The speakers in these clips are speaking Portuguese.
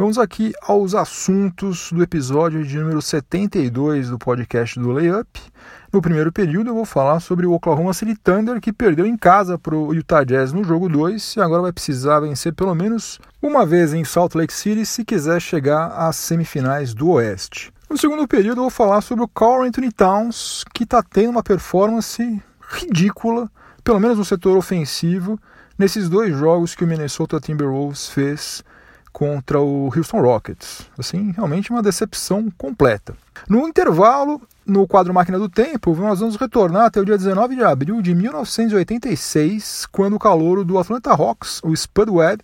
Vamos aqui aos assuntos do episódio de número 72 do podcast do Layup. No primeiro período, eu vou falar sobre o Oklahoma City Thunder, que perdeu em casa para o Utah Jazz no jogo 2 e agora vai precisar vencer pelo menos uma vez em Salt Lake City se quiser chegar às semifinais do Oeste. No segundo período, eu vou falar sobre o Carl Anthony Towns, que está tendo uma performance ridícula, pelo menos no setor ofensivo, nesses dois jogos que o Minnesota Timberwolves fez contra o Houston Rockets. Assim, realmente uma decepção completa. No intervalo, no quadro Máquina do Tempo, nós vamos retornar até o dia 19 de abril de 1986, quando o calouro do Atlanta Hawks, o Spud Webb,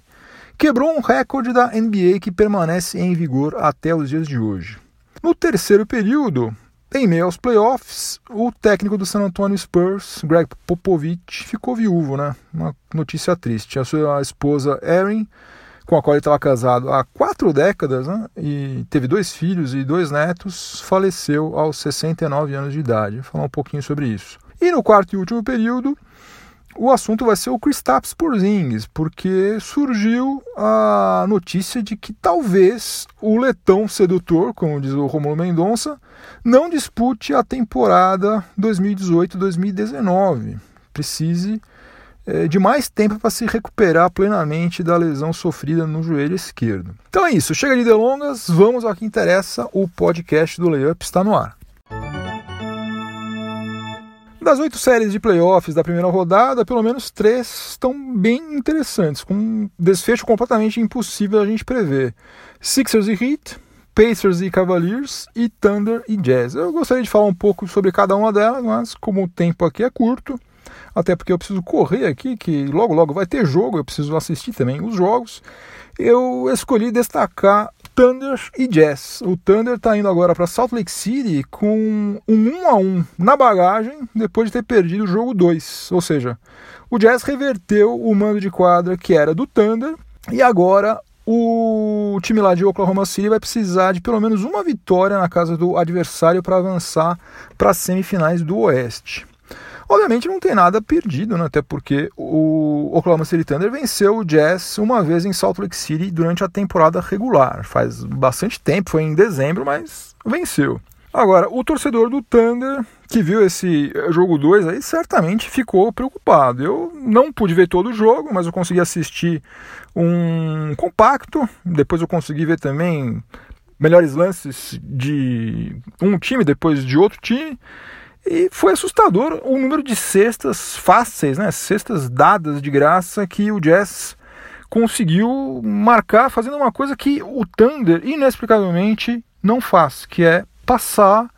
quebrou um recorde da NBA que permanece em vigor até os dias de hoje. No terceiro período, em meio aos playoffs, o técnico do San Antonio Spurs, Greg Popovich, ficou viúvo, né? Uma notícia triste. A sua esposa Erin com a qual ele estava casado há quatro décadas né, e teve dois filhos e dois netos, faleceu aos 69 anos de idade. Vou falar um pouquinho sobre isso. E no quarto e último período, o assunto vai ser o Kristaps Porzingis, porque surgiu a notícia de que talvez o letão sedutor, como diz o Romulo Mendonça, não dispute a temporada 2018-2019. Precise de mais tempo para se recuperar plenamente da lesão sofrida no joelho esquerdo. Então é isso, chega de delongas, vamos ao que interessa, o podcast do Layup está no ar. Das oito séries de playoffs da primeira rodada, pelo menos três estão bem interessantes, com um desfecho completamente impossível a gente prever. Sixers e Heat, Pacers e Cavaliers e Thunder e Jazz. Eu gostaria de falar um pouco sobre cada uma delas, mas como o tempo aqui é curto, até porque eu preciso correr aqui, que logo logo vai ter jogo, eu preciso assistir também os jogos. Eu escolhi destacar Thunder e Jazz. O Thunder está indo agora para Salt Lake City com um 1 a 1 na bagagem depois de ter perdido o jogo 2. Ou seja, o Jazz reverteu o mando de quadra que era do Thunder e agora o time lá de Oklahoma City vai precisar de pelo menos uma vitória na casa do adversário para avançar para as semifinais do Oeste. Obviamente não tem nada perdido, né? até porque o Oklahoma City Thunder venceu o Jazz uma vez em Salt Lake City durante a temporada regular. Faz bastante tempo, foi em dezembro, mas venceu. Agora, o torcedor do Thunder que viu esse jogo 2 aí certamente ficou preocupado. Eu não pude ver todo o jogo, mas eu consegui assistir um compacto. Depois eu consegui ver também melhores lances de um time depois de outro time. E foi assustador o número de cestas fáceis, né? cestas dadas de graça que o Jazz conseguiu marcar fazendo uma coisa que o Thunder inexplicavelmente não faz, que é passar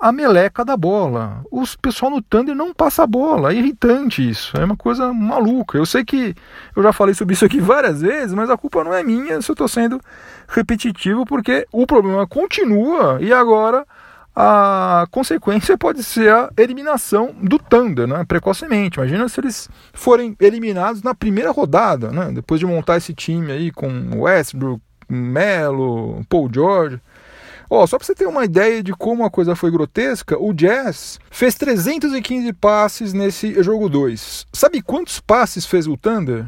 a meleca da bola. O pessoal no Thunder não passa a bola, é irritante isso, é uma coisa maluca. Eu sei que eu já falei sobre isso aqui várias vezes, mas a culpa não é minha se eu estou sendo repetitivo, porque o problema continua e agora a consequência pode ser a eliminação do Thunder, né, precocemente. Imagina se eles forem eliminados na primeira rodada, né, depois de montar esse time aí com Westbrook, Melo, Paul George. Ó, só para você ter uma ideia de como a coisa foi grotesca, o Jazz fez 315 passes nesse jogo 2. Sabe quantos passes fez o Thunder?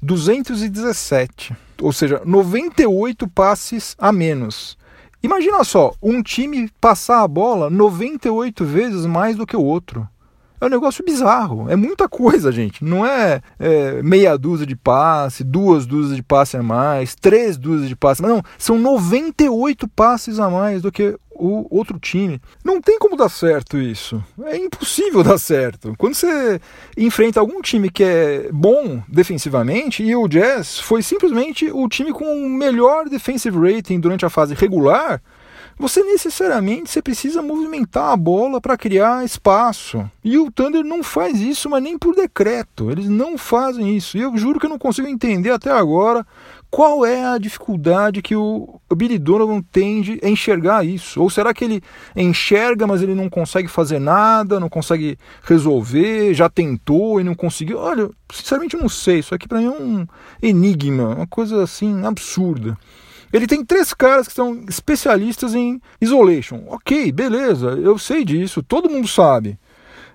217. Ou seja, 98 passes a menos. Imagina só, um time passar a bola 98 vezes mais do que o outro. É um negócio bizarro. É muita coisa, gente. Não é, é, meia dúzia de passe, duas dúzias de passe a mais, três dúzias de passe. Não, são 98 passes a mais do que o outro time. Não tem como dar certo isso. É impossível dar certo. Quando você enfrenta algum time que é bom defensivamente, e o Jazz foi simplesmente o time com o melhor defensive rating durante a fase regular, você necessariamente você precisa movimentar a bola para criar espaço. E o Thunder não faz isso, mas nem por decreto. Eles não fazem isso. E eu juro que eu não consigo entender até agora qual é a dificuldade que o Billy Donovan tende a enxergar isso? Ou será que ele enxerga, mas ele não consegue fazer nada, não consegue resolver, já tentou e não conseguiu? Olha, sinceramente não sei. Isso aqui para mim é um enigma, uma coisa assim absurda. Ele tem três caras que são especialistas em isolation. Ok, beleza, eu sei disso, todo mundo sabe.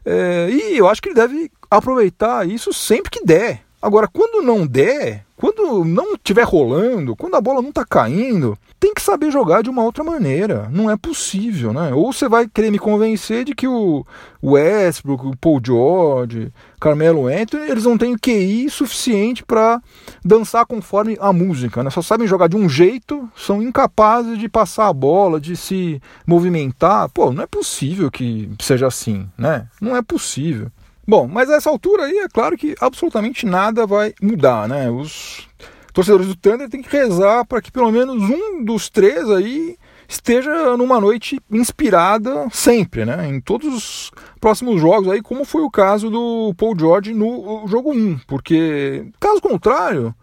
É, e eu acho que ele deve aproveitar isso sempre que der. Agora, quando não der, quando não estiver rolando, quando a bola não está caindo, tem que saber jogar de uma outra maneira. Não é possível, né? Ou você vai querer me convencer de que o Westbrook, o Paul George, Carmelo Anthony, eles não têm QI suficiente para dançar conforme a música, né? Só sabem jogar de um jeito, são incapazes de passar a bola, de se movimentar. Pô, não é possível que seja assim, né? Não é possível. Bom, mas a essa altura aí é claro que absolutamente nada vai mudar, né? Os torcedores do Thunder têm que rezar para que pelo menos um dos três aí esteja numa noite inspirada sempre, né? Em todos os próximos jogos aí, como foi o caso do Paul George no jogo 1, porque caso contrário,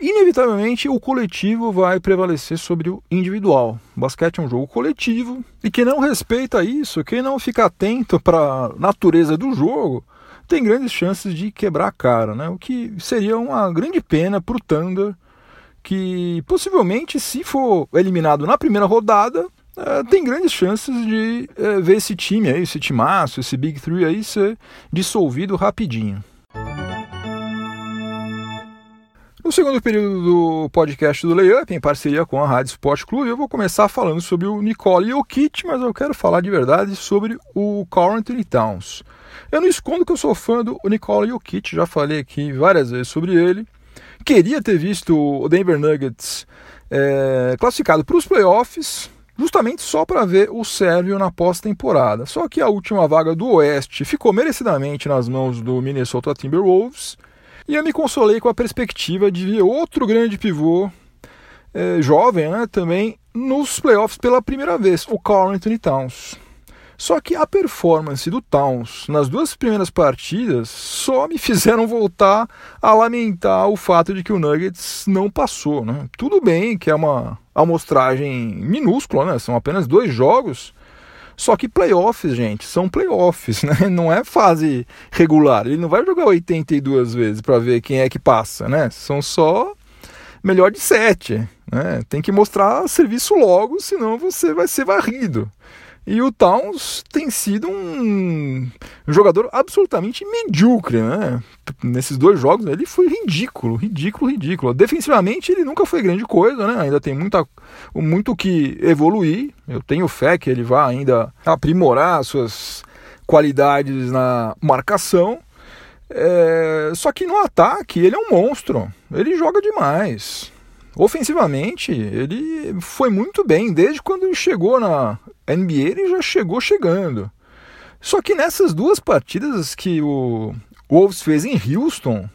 inevitavelmente o coletivo vai prevalecer sobre o individual. O basquete é um jogo coletivo e quem não respeita isso, quem não fica atento para a natureza do jogo, tem grandes chances de quebrar a cara, né? O que seria uma grande pena para o Thunder, que possivelmente, se for eliminado na primeira rodada, é, tem grandes chances de é, ver esse time aí, esse timaço, esse Big Three aí ser dissolvido rapidinho. No segundo período do podcast do Layup, em parceria com a Rádio Sport Clube, eu vou começar falando sobre o Nicole Jokic, mas eu quero falar de verdade sobre o Carl Towns. Eu não escondo que eu sou fã do Nicole Jokic, já falei aqui várias vezes sobre ele. Queria ter visto o Denver Nuggets é, classificado para os playoffs, justamente só para ver o Sérvio na pós-temporada. Só que a última vaga do Oeste ficou merecidamente nas mãos do Minnesota Timberwolves e eu me consolei com a perspectiva de ver outro grande pivô é, jovem né, também nos playoffs pela primeira vez, o Carl Anthony Towns. Só que a performance do Towns nas duas primeiras partidas só me fizeram voltar a lamentar o fato de que o Nuggets não passou. Né? Tudo bem que é uma amostragem minúscula, né? são apenas dois jogos, só que playoffs, gente, são playoffs, né? Não é fase regular. Ele não vai jogar 82 vezes para ver quem é que passa, né? São só melhor de sete, né? Tem que mostrar serviço logo, senão você vai ser varrido. E o Towns tem sido um jogador absolutamente medíocre, né? Nesses dois jogos ele foi ridículo, ridículo, ridículo. Defensivamente ele nunca foi grande coisa, né? Ainda tem muita, muito que evoluir. Eu tenho fé que ele vai ainda aprimorar suas qualidades na marcação. É... Só que no ataque ele é um monstro. Ele joga demais. Ofensivamente, ele foi muito bem. Desde quando ele chegou na NBA, ele já chegou chegando. Só que nessas duas partidas que o Wolves fez em Houston,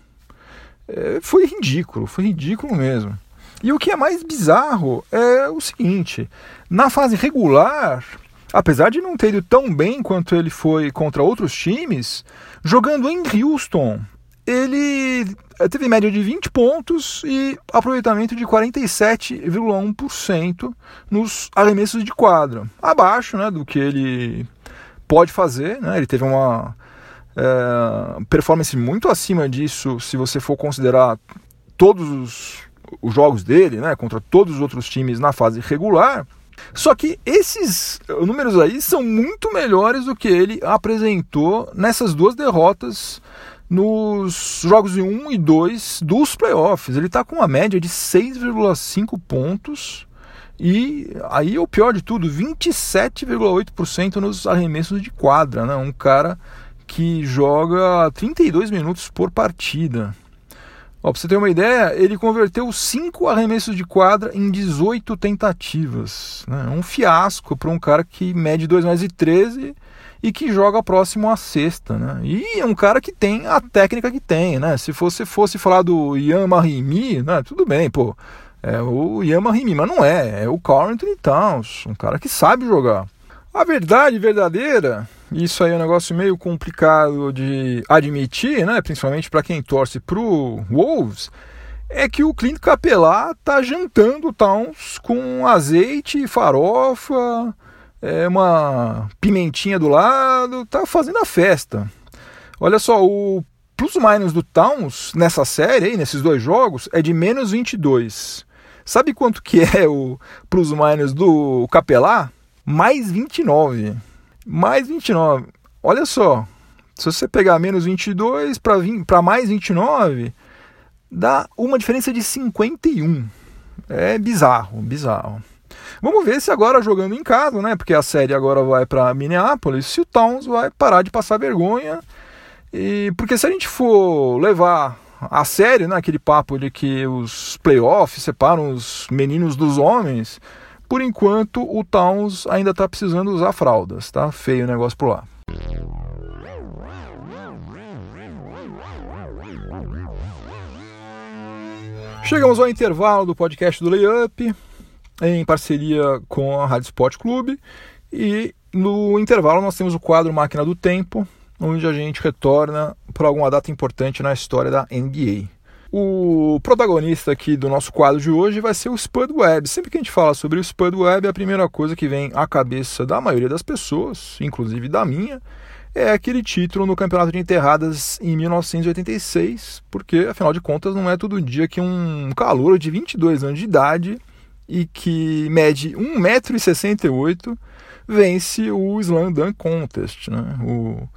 é, foi ridículo, foi ridículo mesmo. E o que é mais bizarro é o seguinte: na fase regular, apesar de não ter ido tão bem quanto ele foi contra outros times, jogando em Houston, ele eh, teve média de 20 pontos e aproveitamento de 47,1% nos arremessos de quadra. Abaixo né, do que ele pode fazer. Né? Ele teve uma é, performance muito acima disso se você for considerar todos os, os jogos dele né, contra todos os outros times na fase regular. Só que esses números aí são muito melhores do que ele apresentou nessas duas derrotas nos jogos 1 e 2 dos playoffs. Ele está com uma média de 6,5 pontos. E aí o pior de tudo, 27,8% nos arremessos de quadra, né? Um cara que joga 32 minutos por partida. Ó, pra você ter uma ideia, ele converteu 5 arremessos de quadra em 18 tentativas. Né? Um fiasco para um cara que mede 2 mais e 13 e que joga próximo à sexta, né? E é um cara que tem a técnica que tem, né? Se você fosse falar do Ian Marimi, né? Tudo bem, pô. é o Yamahimi, mas não é, é o Carl Anthony Towns, um cara que sabe jogar. A verdade verdadeira, isso aí é um negócio meio complicado de admitir, né, principalmente para quem torce pro Wolves, é que o Clint Capelá tá jantando Towns com azeite, farofa, é, uma pimentinha do lado, tá fazendo a festa. Olha só, o plus minus do Towns nessa série, aí, nesses dois jogos, é de menos 22. Sabe quanto que é o plus minus do Capelá? Mais 29. Mais 29. Olha só, se você pegar menos 22 para mais 29, dá uma diferença de 51. É bizarro, bizarro. Vamos ver se agora jogando em casa, né? Porque a série agora vai para Minneapolis, se o Towns vai parar de passar vergonha. E porque se a gente for levar a sério, né, aquele papo de que os playoffs separam os meninos dos homens, por enquanto o Towns ainda está precisando usar fraldas, tá? Feio o negócio por lá. Chegamos ao intervalo do podcast do Layup, em parceria com a Rádio Sport Clube. E no intervalo nós temos o quadro Máquina do Tempo, onde a gente retorna para alguma data importante na história da NBA. O protagonista aqui do nosso quadro de hoje vai ser o Spud Webb. Sempre que a gente fala sobre o Spud Webb, a primeira coisa que vem à cabeça da maioria das pessoas, inclusive da minha, é aquele título no Campeonato de Enterradas em 1986, porque afinal de contas não é todo dia que um calor de 22 anos de idade e que mede 1,68m vence o Slam Dunk Contest. Né? O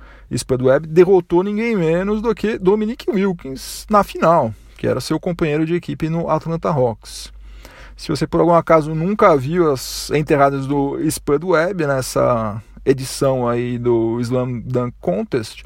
Webb derrotou ninguém menos do que Dominic Wilkins na final, que era seu companheiro de equipe no Atlanta Hawks. Se você por algum acaso nunca viu as enterradas do Webb nessa edição aí do Slam Dunk Contest,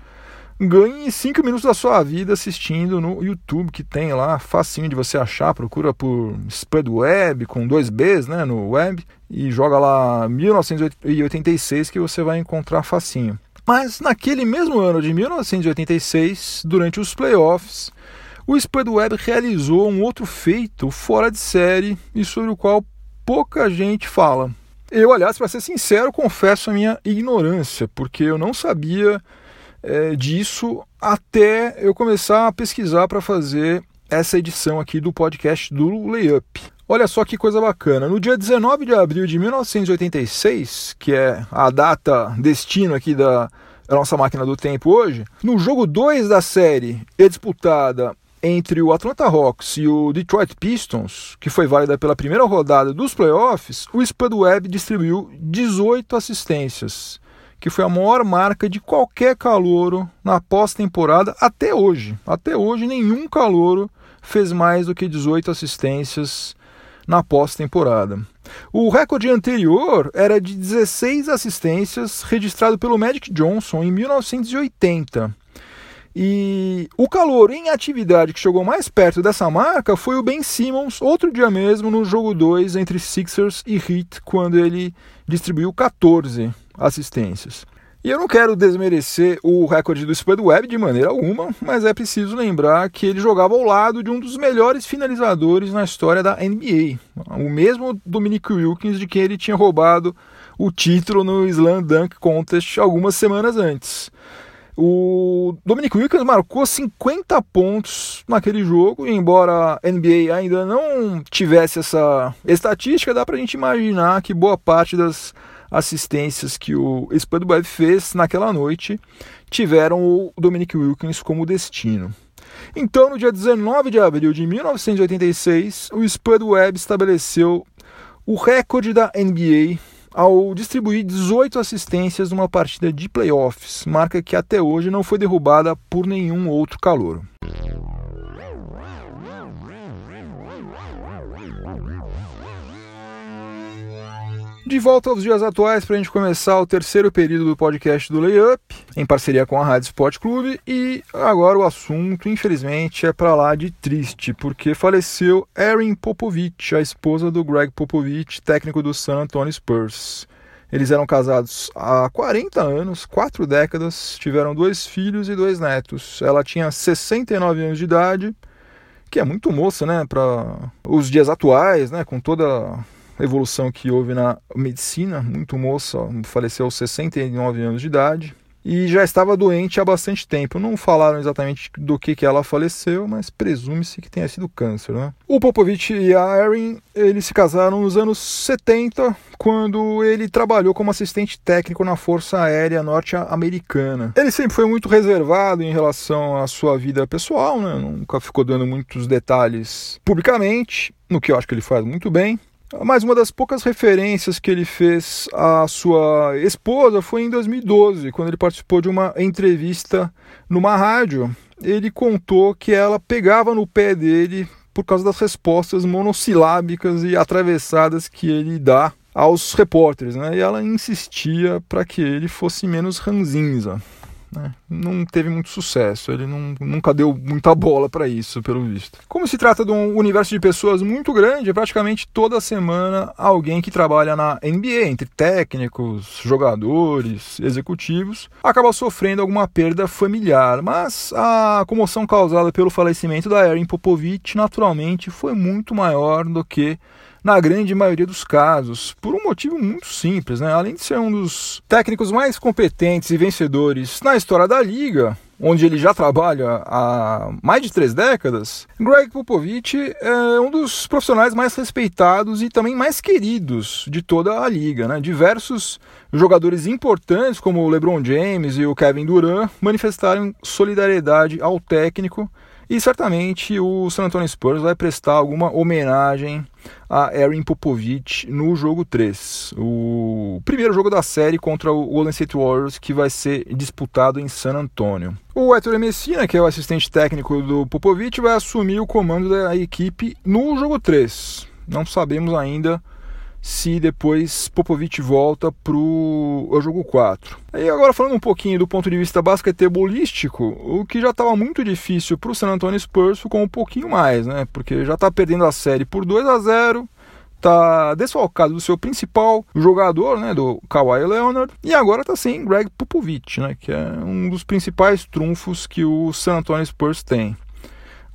ganhe 5 minutos da sua vida assistindo no YouTube, que tem lá, facinho de você achar, procura por Spud Web, com dois Bs né, no web, e joga lá 1986 que você vai encontrar facinho. Mas naquele mesmo ano de 1986, durante os playoffs, o Spud Web realizou um outro feito fora de série e sobre o qual pouca gente fala. Eu, aliás, para ser sincero, confesso a minha ignorância, porque eu não sabia é, disso até eu começar a pesquisar para fazer essa edição aqui do podcast do Layup. Olha só que coisa bacana. No dia 19 de abril de 1986, que é a data destino aqui da, nossa máquina do tempo hoje, no jogo 2 da série disputada entre o Atlanta Hawks e o Detroit Pistons, que foi válida pela primeira rodada dos playoffs, o Spud Webb distribuiu 18 assistências, que foi a maior marca de qualquer calouro na pós-temporada até hoje. Até hoje, nenhum calouro fez mais do que 18 assistências na pós-temporada. O recorde anterior era de 16 assistências registrado pelo Magic Johnson em 1980. E o calor em atividade que chegou mais perto dessa marca foi o Ben Simmons, outro dia mesmo, no jogo 2 entre Sixers e Heat, quando ele distribuiu 14 assistências. E eu não quero desmerecer o recorde do Spud Webb de maneira alguma, mas é preciso lembrar que ele jogava ao lado de um dos melhores finalizadores na história da NBA, o mesmo Dominic Wilkins de quem ele tinha roubado o título no Slam Dunk Contest algumas semanas antes. O Dominic Wilkins marcou 50 pontos naquele jogo, e embora a NBA ainda não tivesse essa estatística, dá para a gente imaginar que boa parte das assistências que o Spud Webb fez naquela noite tiveram o Dominic Wilkins como destino. Então, no dia 19 de abril de 1986, o Spud Webb estabeleceu o recorde da NBA ao distribuir 18 assistências numa partida de playoffs, marca que até hoje não foi derrubada por nenhum outro calouro. De volta aos dias atuais para a gente começar o terceiro período do podcast do Layup, em parceria com a Rádio Sport Clube. E agora o assunto, infelizmente, é para lá de triste, porque faleceu Erin Popovich, a esposa do Greg Popovich, técnico do San Antonio Spurs. Eles eram casados há 40 anos, quatro décadas, tiveram dois filhos e dois netos. Ela tinha 69 anos de idade que é muito moça, né, para os dias atuais, né, com toda evolução que houve na medicina, muito moça, faleceu aos 69 anos de idade e já estava doente há bastante tempo. Não falaram exatamente do que, que ela faleceu, mas presume-se que tenha sido câncer. Né? O Popovich e a Erin eles se casaram nos anos 70, quando ele trabalhou como assistente técnico na Força Aérea Norte-Americana. Ele sempre foi muito reservado em relação à sua vida pessoal, né? nunca ficou dando muitos detalhes publicamente, no que eu acho que ele faz muito bem. Mas uma das poucas referências que ele fez à sua esposa foi em 2012, quando ele participou de uma entrevista numa rádio. Ele contou que ela pegava no pé dele por causa das respostas monossilábicas e atravessadas que ele dá aos repórteres, né? E ela insistia para que ele fosse menos ranzinza né? não teve muito sucesso, ele não, nunca deu muita bola para isso, pelo visto. Como se trata de um universo de pessoas muito grande, é praticamente toda semana alguém que trabalha na NBA, entre técnicos, jogadores, executivos, acaba sofrendo alguma perda familiar, mas a comoção causada pelo falecimento da Erin Popovich naturalmente foi muito maior do que na grande maioria dos casos, por um motivo muito simples, né? Além de ser um dos técnicos mais competentes e vencedores na história da liga, onde ele já trabalha há mais de três décadas, Greg Popovich é um dos profissionais mais respeitados e também mais queridos de toda a liga. Né? Diversos jogadores importantes, como o LeBron James e o Kevin Durant, manifestaram solidariedade ao técnico e certamente o San Antonio Spurs vai prestar alguma homenagem a Erin Popovich no jogo 3, o primeiro jogo da série contra o Golden State Warriors que vai ser disputado em San Antonio. O Héctor Messina, que é o assistente técnico do Popovich, vai assumir o comando da equipe no jogo 3. Não sabemos ainda se depois Popovic volta para o jogo 4. E agora falando um pouquinho do ponto de vista basquetebolístico, o que já estava muito difícil para o San Antonio Spurs ficou um pouquinho mais, né? Porque já está perdendo a série por 2 a 0 tá desfalcado do seu principal jogador, né, do Kawhi Leonard, e agora tá sem Greg Popovich, né, que é um dos principais trunfos que o San Antonio Spurs tem.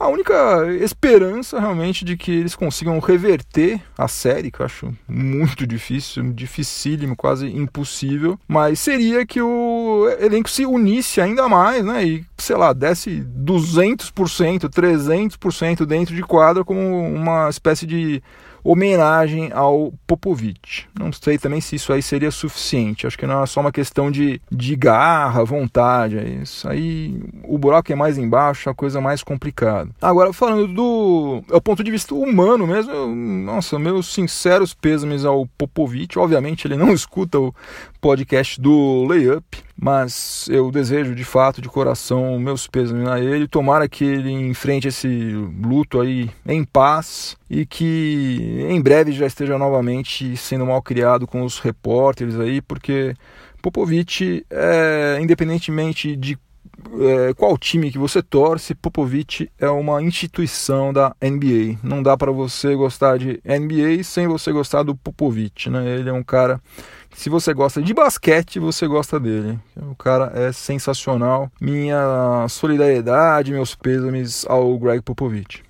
A única esperança realmente de que eles consigam reverter a série, que eu acho muito difícil, dificílimo, quase impossível, mas seria que o elenco se unisse ainda mais, né? E, sei lá, desse 200%, 300% dentro de quadra como uma espécie de homenagem ao Popovich. Não sei também se isso aí seria suficiente. Acho que não é só uma questão de, de garra, vontade. É isso aí o buraco é mais embaixo, a coisa mais complicada. Agora, falando do, do ponto de vista humano mesmo, eu, nossa, meus sinceros pêsames ao Popovich. Obviamente, ele não escuta o podcast do Layup mas eu desejo de fato, de coração, meus pêsames a ele. Tomara que ele enfrente esse luto aí em paz e que em breve já esteja novamente sendo mal criado com os repórteres aí, porque Popovic, é, independentemente de é, qual time que você torce, Popovic é uma instituição da NBA. Não dá para você gostar de NBA sem você gostar do Popovic, né? Ele é um cara se você gosta de basquete, você gosta dele. O cara é sensacional. Minha solidariedade, meus pêsames ao Greg Popovich.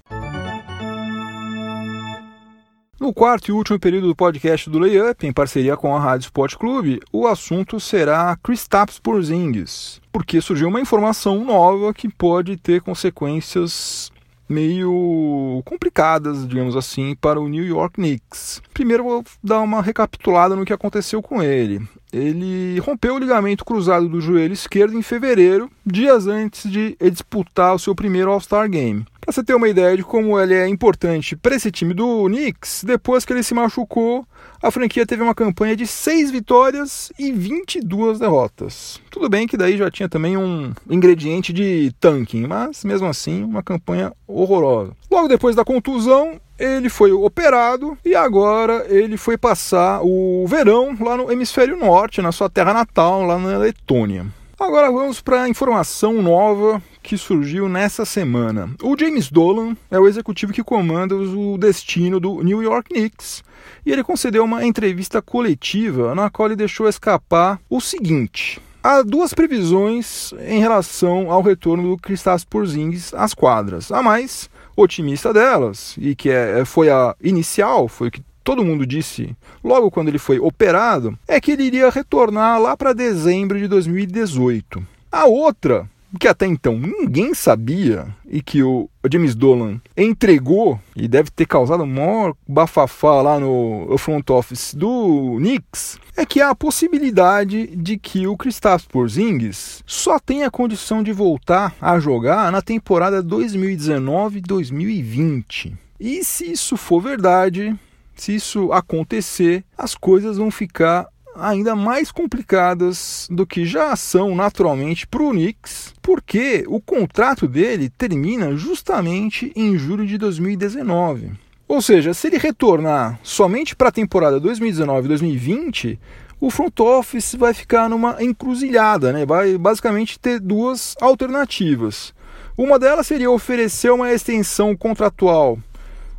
No quarto e último período do podcast do Layup, em parceria com a Rádio Sport Clube, o assunto será Kristaps Porzingis, porque surgiu uma informação nova que pode ter consequências meio complicadas, digamos assim, para o New York Knicks. Primeiro vou dar uma recapitulada no que aconteceu com ele. Ele rompeu o ligamento cruzado do joelho esquerdo em fevereiro, dias antes de disputar o seu primeiro All-Star Game. Para você ter uma ideia de como ele é importante para esse time do Knicks, depois que ele se machucou, a franquia teve uma campanha de 6 vitórias e 22 derrotas. Tudo bem que daí já tinha também um ingrediente de tanking, mas mesmo assim uma campanha horrorosa. Logo depois da contusão, ele foi operado e agora ele foi passar o verão lá no hemisfério norte, na sua terra natal, lá na Letônia. Agora vamos para a informação nova que surgiu nessa semana. O James Dolan é o executivo que comanda o destino do New York Knicks e ele concedeu uma entrevista coletiva na qual ele deixou escapar o seguinte: há duas previsões em relação ao retorno do Kristaps Porzingis às quadras. A mais, otimista delas e que é, foi a inicial, foi o que todo mundo disse logo quando ele foi operado, é que ele iria retornar lá para dezembro de 2018. A outra que até então ninguém sabia e que o James Dolan entregou e deve ter causado maior bafafá lá no front office do Knicks, é que há a possibilidade de que o Kristaps Porzingis só tenha condição de voltar a jogar na temporada 2019-2020. E se isso for verdade, se isso acontecer, as coisas vão ficar ainda mais complicadas do que já são naturalmente para o Knicks, porque o contrato dele termina justamente em julho de 2019. Ou seja, se ele retornar somente para a temporada 2019-2020, o front office vai ficar numa encruzilhada, né? vai basicamente ter duas alternativas. Uma delas seria oferecer uma extensão contratual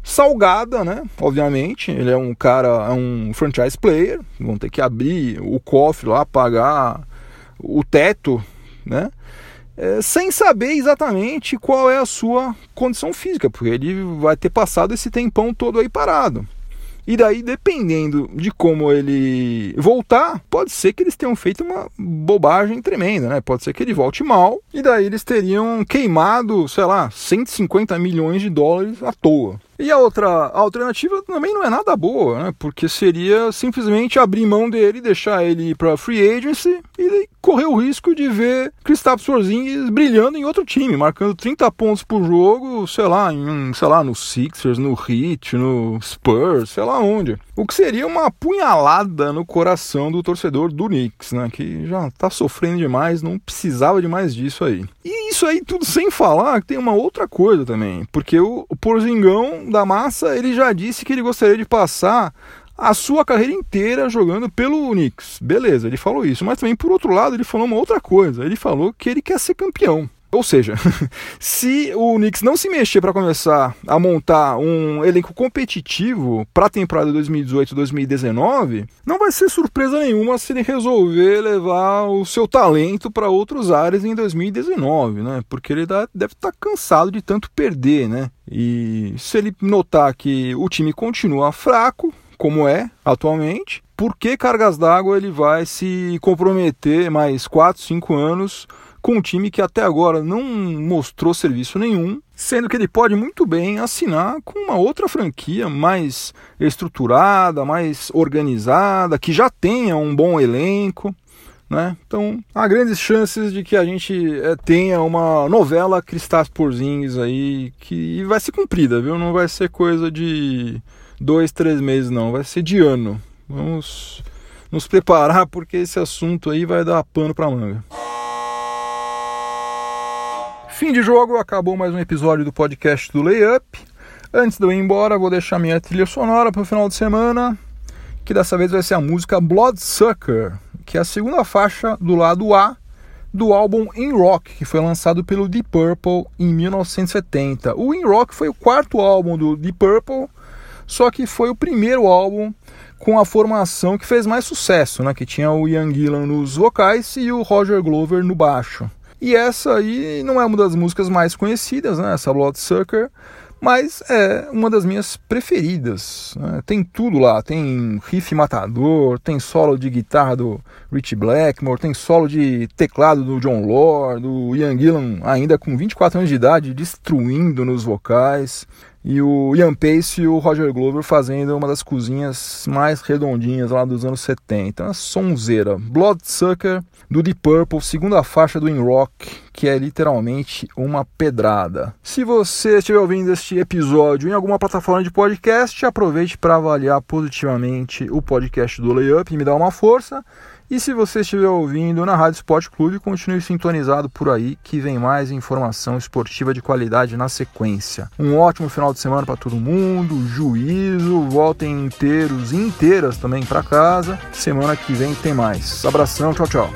salgada, né? Obviamente, ele é um cara, é um franchise player, vão ter que abrir o cofre lá, pagar o teto, né? É, sem saber exatamente qual é a sua condição física, porque ele vai ter passado esse tempão todo aí parado. E daí, dependendo de como ele voltar, pode ser que eles tenham feito uma bobagem tremenda, né? Pode ser que ele volte mal e daí eles teriam queimado, sei lá, 150 milhões de dólares à toa. E a outra alternativa também não é nada boa, né? Porque seria simplesmente abrir mão dele, deixar ele ir para free agency e correr o risco de ver Kristaps Porzingis brilhando em outro time, marcando 30 pontos por jogo, sei lá, em, sei lá, no Sixers, no Heat, no Spurs, sei lá onde. O que seria uma punhalada no coração do torcedor do Knicks, né? Que já tá sofrendo demais, não precisava de mais disso aí. E isso aí tudo sem falar que tem uma outra coisa também, porque o Porzingão da massa, ele já disse que ele gostaria de passar a sua carreira inteira jogando pelo Knicks. Beleza, ele falou isso, mas também por outro lado ele falou uma outra coisa. Ele falou que ele quer ser campeão. Ou seja, se o Knicks não se mexer para começar a montar um elenco competitivo para a temporada 2018-2019, não vai ser surpresa nenhuma se ele resolver levar o seu talento para outros áreas em 2019, né? Porque ele deve estar tá cansado de tanto perder, né? E se ele notar que o time continua fraco, como é atualmente, por que cargas d'água ele vai se comprometer mais 4, 5 anos com um time que até agora não mostrou serviço nenhum, sendo que ele pode muito bem assinar com uma outra franquia mais estruturada, mais organizada, que já tenha um bom elenco. Né? Então, há grandes chances de que a gente é, tenha uma novela Cristais Porzingis aí que vai ser cumprida, viu? Não vai ser coisa de dois, três meses, não. Vai ser de ano. Vamos nos preparar porque esse assunto aí vai dar pano para manga. Fim de jogo, acabou mais um episódio do podcast do Layup. Antes de eu ir embora, vou deixar minha trilha sonora para o final de semana, que dessa vez vai ser a música Bloodsucker, que é a segunda faixa do lado A do álbum In Rock, que foi lançado pelo Deep Purple em 1970. O In Rock foi o quarto álbum do Deep Purple, só que foi o primeiro álbum com a formação que fez mais sucesso, né? que tinha o Ian Gillan nos vocais e o Roger Glover no baixo. E essa aí não é uma das músicas mais conhecidas, né? Essa Bloodsucker, mas é uma das minhas preferidas. Né? Tem tudo lá, tem riff matador, tem solo de guitarra do Rich Blackmore, tem solo de teclado do John Lord, do Ian Gillan ainda com 24 anos de idade destruindo nos vocais. E o Ian Pace e o Roger Glover fazendo uma das cozinhas mais redondinhas lá dos anos 70. Uma sonzeira. Bloodsucker do Deep Purple, segunda faixa do In Rock, que é literalmente uma pedrada. Se você estiver ouvindo este episódio em alguma plataforma de podcast, aproveite para avaliar positivamente o podcast do Layup e me dar uma força. E se você estiver ouvindo na Rádio Sport Clube, continue sintonizado por aí que vem mais informação esportiva de qualidade na sequência. Um ótimo final de semana para todo mundo, juízo, voltem inteiros e inteiras também para casa. Semana que vem tem mais. Abração, tchau, tchau.